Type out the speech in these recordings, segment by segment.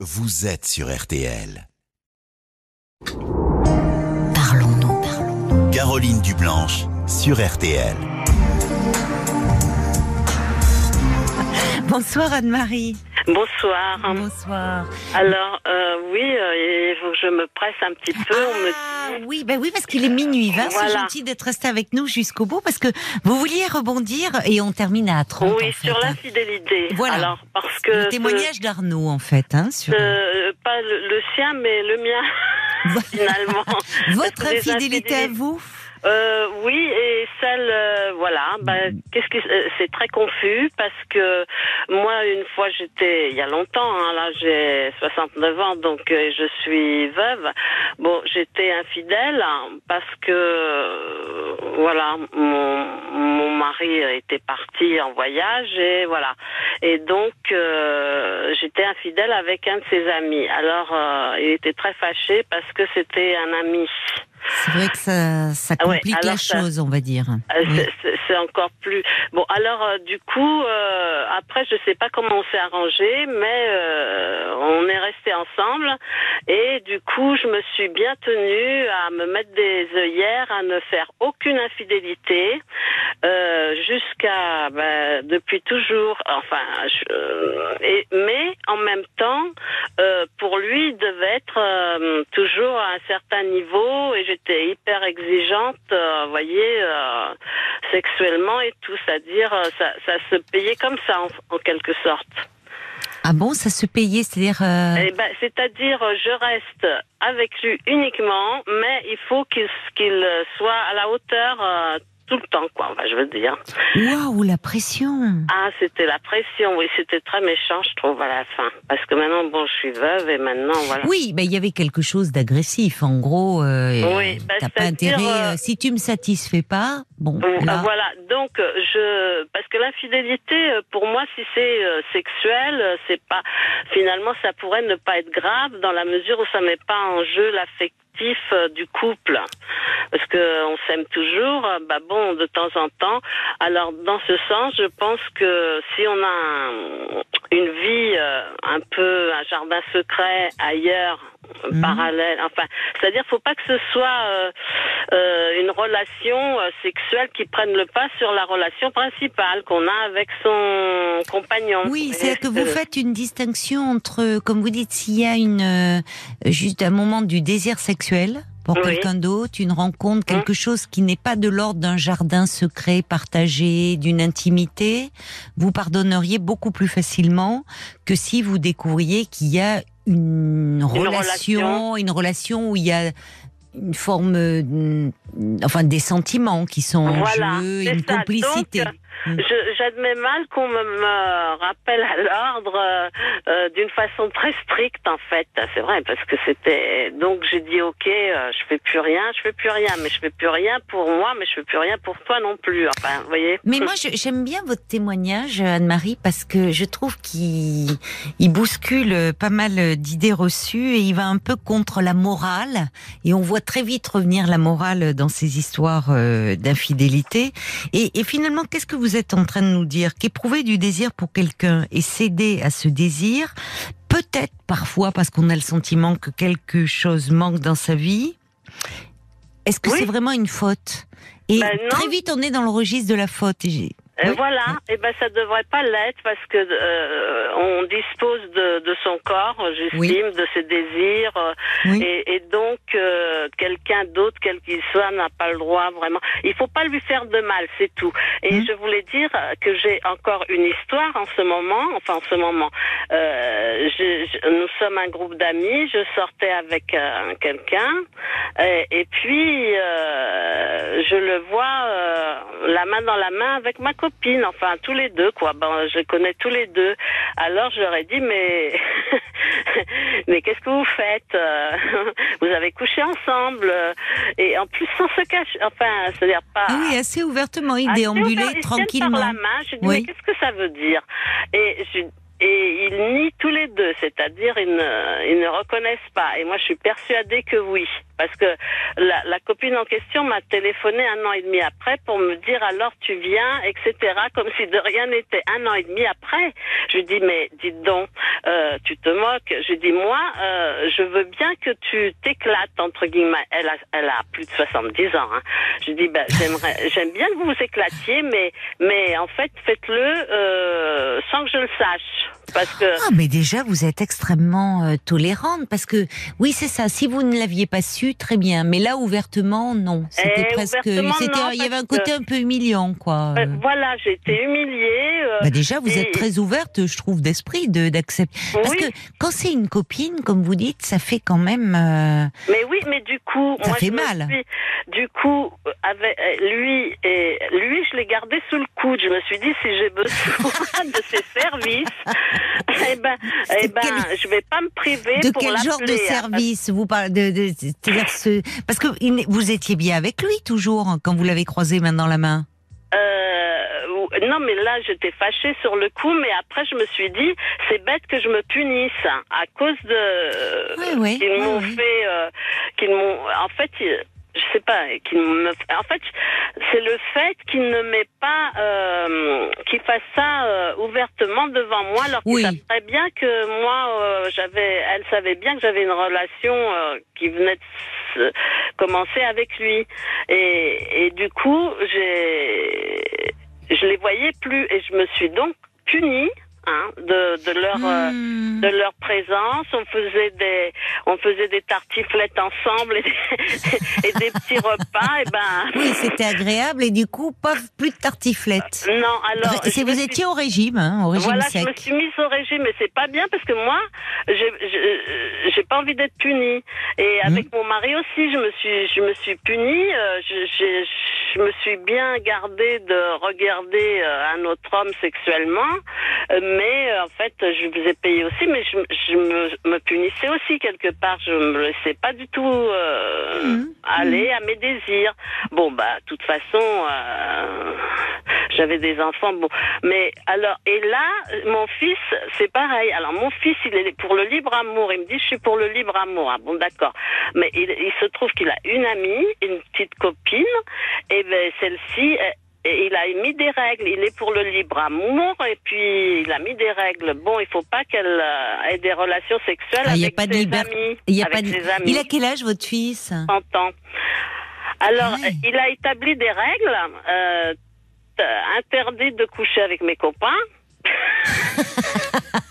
vous êtes sur RTL. Parlons-nous. Parlons Caroline Dublanche sur RTL. Bonsoir Anne-Marie. Bonsoir. Bonsoir. Alors, euh, oui, euh, il faut que je me presse un petit peu. On me Ah, oui, ben oui, parce qu'il est minuit 20. C'est Voilà. gentil d'être resté avec nous jusqu'au bout parce que vous vouliez rebondir et on termine à 30. Oui, en fait, sur hein. l'infidélité. Voilà. Alors, parce que. Le témoignage d'Arnaud, en fait. Hein, sur... ce- pas le, le sien, mais le mien, finalement. Votre infidélité à vous Euh, oui, et celle, euh, voilà, bah, qu'est-ce que euh, c'est très confus parce que moi, une fois, j'étais, il y a longtemps, hein, là, j'ai 69 ans, donc euh, je suis veuve. Bon, j'étais infidèle hein, parce que, euh, voilà, mon, mon mari était parti en voyage et voilà. Et donc, euh, j'étais infidèle avec un de ses amis. Alors, euh, il était très fâché parce que c'était un ami. C'est vrai que ça, ça Ah ouais, complique la ça- chose, on va dire. Euh, Oui. c'est- encore plus. Bon, alors euh, du coup, euh, après, je sais pas comment on s'est arrangé, mais euh, on est resté ensemble et du coup, je me suis bien tenue à me mettre des œillères, à ne faire aucune infidélité jusqu'à ben, depuis toujours. Enfin, je- et mais en même temps, pour lui, il devait être toujours à un certain niveau et j'étais hyper exigeante, euh, vous voyez, euh, sexuellement et tout, c'est-à-dire euh, ça, ça se payait comme ça en, en quelque sorte. Ah bon, ça se payait, c'est-à-dire. Eh ben, c'est-à-dire je reste avec lui uniquement, mais il faut qu'il soit à la hauteur tout le temps, quoi. Je veux dire. Waouh, la pression Ah, c'était la pression, oui, c'était très méchant, je trouve, à la fin. Parce que maintenant, bon, je suis veuve et maintenant, voilà. Oui, ben il y avait quelque chose d'agressif. En gros, euh, Oui, bah, t'as pas intérêt. euh, euh, si tu me satisfais pas, bon, là, Voilà, donc je parce que l'infidélité euh, pour moi si c'est euh, sexuel, euh, c'est pas finalement ça pourrait ne pas être grave dans la mesure où ça met pas en jeu l'affectif euh, du couple. Parce que on s'aime toujours bah bon de temps en temps. Alors dans ce sens, je pense que si on a un- une vie euh, un peu un jardin secret ailleurs Mhm. parallèle, enfin, c'est-à-dire faut pas que ce soit euh, euh, une relation sexuelle qui prenne le pas sur la relation principale qu'on a avec son compagnon. Oui, c'est que vous faites une distinction entre, comme vous dites, s'il y a une euh, juste un moment du désir sexuel pour Oui. Quelqu'un d'autre, une rencontre, quelque chose qui n'est pas de l'ordre d'un jardin secret partagé, d'une intimité, vous pardonneriez beaucoup plus facilement que si vous découvriez qu'il y a une, relation, relation. une relation où il y a une forme, euh, enfin des sentiments qui sont en Voilà, jeu, une ça. complicité. Donc, J'admets mal qu'on me, me rappelle à l'ordre euh, euh, d'une façon très stricte en fait. C'est vrai parce que c'était donc j'ai dit ok, euh, je fais plus rien, je fais plus rien, mais je fais plus rien pour moi, mais je fais plus rien pour toi non plus. Enfin, vous voyez. Mais moi, j'aime bien votre témoignage, Anne-Marie, parce que je trouve qu'il il bouscule pas mal d'idées reçues et il va un peu contre la morale. Et on voit très vite revenir la morale dans ces histoires euh, d'infidélité. Et, et finalement, qu'est-ce que vous êtes en train de nous dire Qu'éprouver du désir pour quelqu'un et céder à ce désir, peut-être parfois parce qu'on a le sentiment que quelque chose manque dans sa vie. Est-ce que Oui. c'est vraiment une faute? Et Ben très vite, on est dans le registre de la faute. Et Oui. Voilà, et ben ça devrait pas l'être parce que euh, on dispose de, de son corps, j'estime, Oui. de ses désirs, euh, Oui. et, et donc euh, quelqu'un d'autre, quel qu'il soit, n'a pas le droit vraiment. Il faut pas lui faire de mal, c'est tout. Et Mhm. je voulais dire que j'ai encore une histoire en ce moment, enfin en ce moment. Euh, je- je- nous sommes un groupe d'amis, je sortais avec euh, quelqu'un, et, et puis euh, je le vois euh, la main dans la main avec ma copine, enfin tous les deux quoi. Ben, je connais tous les deux. Alors je leur ai dit mais mais qu'est-ce que vous faites? Euh, Vous avez couché ensemble et en plus sans se cacher. Enfin, c'est-à-dire pas. Ah oui, assez ouvertement, il déambulait tranquillement. Par la main. Je dis, Oui. mais qu'est-ce que ça veut dire? Et je, et ils nient tous les deux, c'est-à-dire ils ne, ils ne reconnaissent pas. Et moi, je suis persuadée que oui, parce que la, la copine en question m'a téléphoné un an et demi après pour me dire alors tu viens, etc., comme si de rien n'était. Un an et demi après, je lui dis mais dites donc, euh, tu te moques. Je lui dis moi, euh, je veux bien que tu t'éclates entre guillemets. Elle a, elle a plus de 70 ans. Hein. Je lui dis ben j'aimerais, j'aime bien que vous vous éclatiez, mais mais en fait faites-le euh, sans que je le sache. Parce que Ah, mais déjà, vous êtes extrêmement euh, tolérante parce que, oui, c'est ça. Si vous ne l'aviez pas su, très bien. Mais là, ouvertement, non. C'était Eh, presque. non, Il y avait un côté un peu humiliant, quoi. euh, voilà, j'ai été humiliée. euh, bah déjà, vous et- êtes très ouverte, je trouve, d'esprit, de d'accepter. Parce Oui. que quand c'est une copine, comme vous dites, ça fait quand même. euh, Mais oui, mais du coup, Ça moi, fait je mal. suis- du coup, avec lui et lui, je l'ai gardé sous le coude. Je me suis dit, si j'ai besoin de ses services, eh ben, eh ben, quel- je vais pas me priver de pour quel genre de service vous parlez de, de, c'est-à-dire ce- parce que vous étiez bien avec lui toujours hein, quand vous l'avez croisé main dans la main? Euh, non, mais là, j'étais fâchée sur le coup, mais après, je me suis dit, c'est bête que je me punisse hein, à cause de Ouais, ouais, qu'ils m'ont fait, euh, qu'ils m'ont, en fait, ils- sais pas, qu'ils me, en fait, c'est le fait qu'il ne m'ait pas, euh, qu'il fasse ça euh, ouvertement devant moi, alors qu'il Oui. savait bien que moi, euh, j'avais, elle savait bien que j'avais une relation euh, qui venait de se commencer avec lui, et, et du coup, j'ai, je les voyais plus, et je me suis donc punie. Hein, de, de leur euh, Hmm. de leur présence. On faisait des, on faisait des tartiflettes ensemble et des, et des petits repas. Et ben, Oui, c'était agréable et du coup, pas plus de tartiflette. non. Alors, je vous suis- étiez au régime, hein, au régime voilà, sec. je me suis mise au régime, mais c'est pas bien parce que moi, j'ai- pas envie d'être punie. Et Hmm. avec mon mari aussi, je me suis, je me suis punie. euh, je me suis bien gardée de regarder euh, un autre homme sexuellement, euh, mais euh, en fait, je vous ai payé aussi, mais je, je me, me punissais aussi quelque part. Je me laissais pas du tout euh, Mhm. aller à mes désirs. Bon, bah, de toute façon, euh, j'avais des enfants. Bon, mais alors, et là, mon fils, c'est pareil. Alors, mon fils, il est pour le libre amour. Il me dit, je suis pour le libre amour. Ah, bon, d'accord. Mais il, il se trouve qu'il a une amie, une petite copine, et ben celle-ci. Et il a mis des règles. Il est pour le libre amour et puis il a mis des règles. Bon, il faut pas qu'elle euh, ait des relations sexuelles Ah, y a avec pas de ses liberté. amis. Il y a avec pas de- ses amis. Il a quel âge votre fils? 30 ans. Alors, Ouais. euh, il a établi des règles. Euh, interdit de coucher avec mes copains.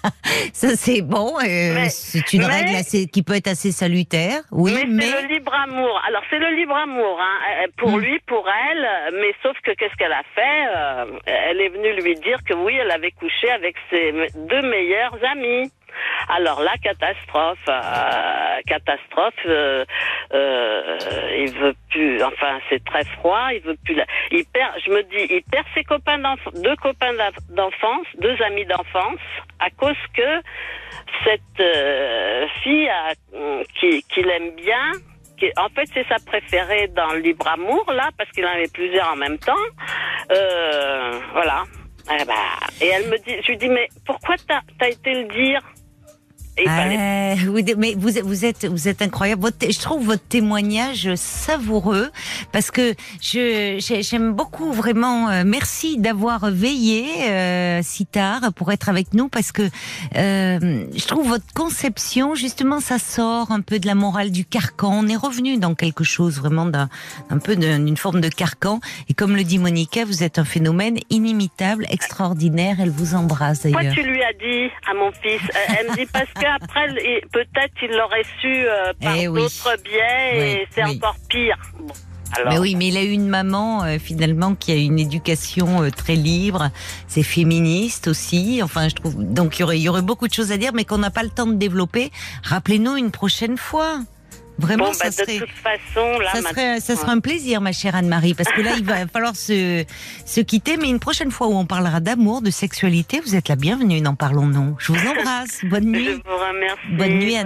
Ça c'est bon, euh, c'est une mais- règle assez, qui peut être assez salutaire. Oui, mais, mais, c'est le libre amour. Alors c'est le libre amour, hein, euh, pour Mm. lui, pour elle. Mais sauf que qu'est-ce qu'elle a fait euh, Elle est venue lui dire que oui, elle avait couché avec ses deux meilleurs amis. Alors là, catastrophe, euh, catastrophe. euh, euh, il veut plus. Enfin, c'est très froid. Il veut plus. la- Il perd. Je me dis, il perd ses copains d'enf- deux copains d'enf- d'enfance, deux amis d'enfance, à cause que cette fille a, qui, qu'il aime bien. Qui, en fait, c'est sa préférée dans le libre amour là, parce qu'il en avait plusieurs en même temps. Voilà. Eh ben, et elle me dit, je lui dis, mais pourquoi t'as as été le dire? Ah, vous- mais vous, êtes- vous êtes, vous êtes incroyable. Votre je trouve votre témoignage savoureux parce que je, j'ai- j'aime beaucoup vraiment. euh, merci d'avoir veillé euh, si tard pour être avec nous parce que euh, je trouve votre conception justement ça sort un peu de la morale du carcan. On est revenu dans quelque chose vraiment d'un un peu d'un- d'une forme de carcan. Et comme le dit Monica, vous êtes un phénomène inimitable, extraordinaire. Elle vous embrasse Pourquoi d'ailleurs. tu lui as dit à mon fils? Euh, Elle me dit parce qu'après, peut-être il l'aurait su euh, par Eh oui. d'autres biais et c'est oui. encore pire. Bon, alors, Mais oui, mais il a eu une maman euh, finalement qui a une éducation euh, très libre. C'est féministe aussi. Enfin, je trouve. Donc il y aurait, il y aurait beaucoup de choses à dire, mais qu'on n'a pas le temps de développer. Rappelez-nous une prochaine fois. Vraiment, bon, ça bah, serait. de toute façon, là, Ça serait, ça serait un plaisir, ma chère Anne-Marie, parce que là, il va falloir se, se quitter. Mais une prochaine fois où on parlera d'amour, de sexualité, vous êtes la bienvenue. N'en parlons-nous. Je vous embrasse. Bonne je nuit. vous remercie. Bonne nuit.